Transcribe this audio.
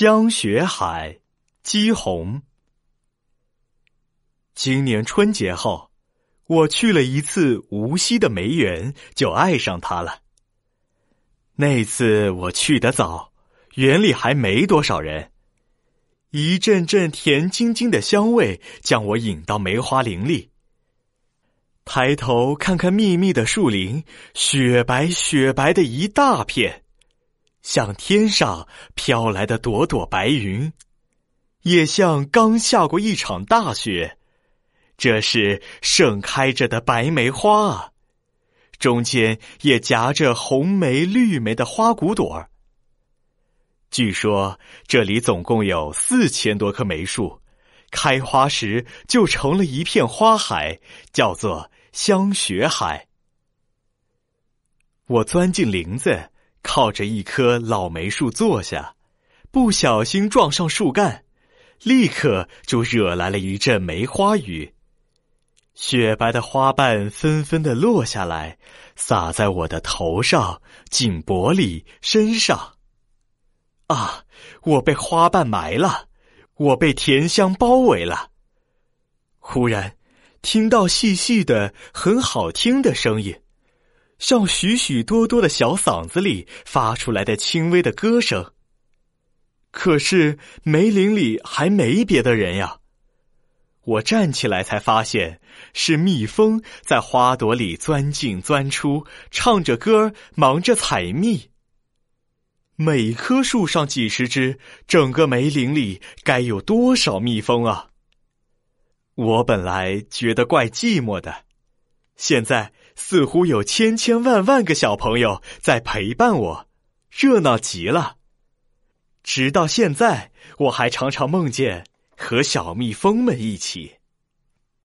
香雪海，姬红。今年春节后，我去了一次无锡的梅园，就爱上它了。那次我去的早，园里还没多少人。一阵阵甜津津的香味将我引到梅花林里。抬头看看密密的树林，雪白雪白的一大片。像天上飘来的朵朵白云，也像刚下过一场大雪。这是盛开着的白梅花啊，中间也夹着红梅、绿梅的花骨朵儿。据说这里总共有四千多棵梅树，开花时就成了一片花海，叫做香雪海。我钻进林子。靠着一棵老梅树坐下，不小心撞上树干，立刻就惹来了一阵梅花雨。雪白的花瓣纷纷的落下来，洒在我的头上、颈脖里、身上。啊！我被花瓣埋了，我被甜香包围了。忽然，听到细细的、很好听的声音。像许许多多的小嗓子里发出来的轻微的歌声。可是梅林里还没别的人呀。我站起来才发现是蜜蜂在花朵里钻进钻出，唱着歌忙着采蜜。每棵树上几十只，整个梅林里该有多少蜜蜂啊！我本来觉得怪寂寞的。现在似乎有千千万万个小朋友在陪伴我，热闹极了。直到现在，我还常常梦见和小蜜蜂们一起。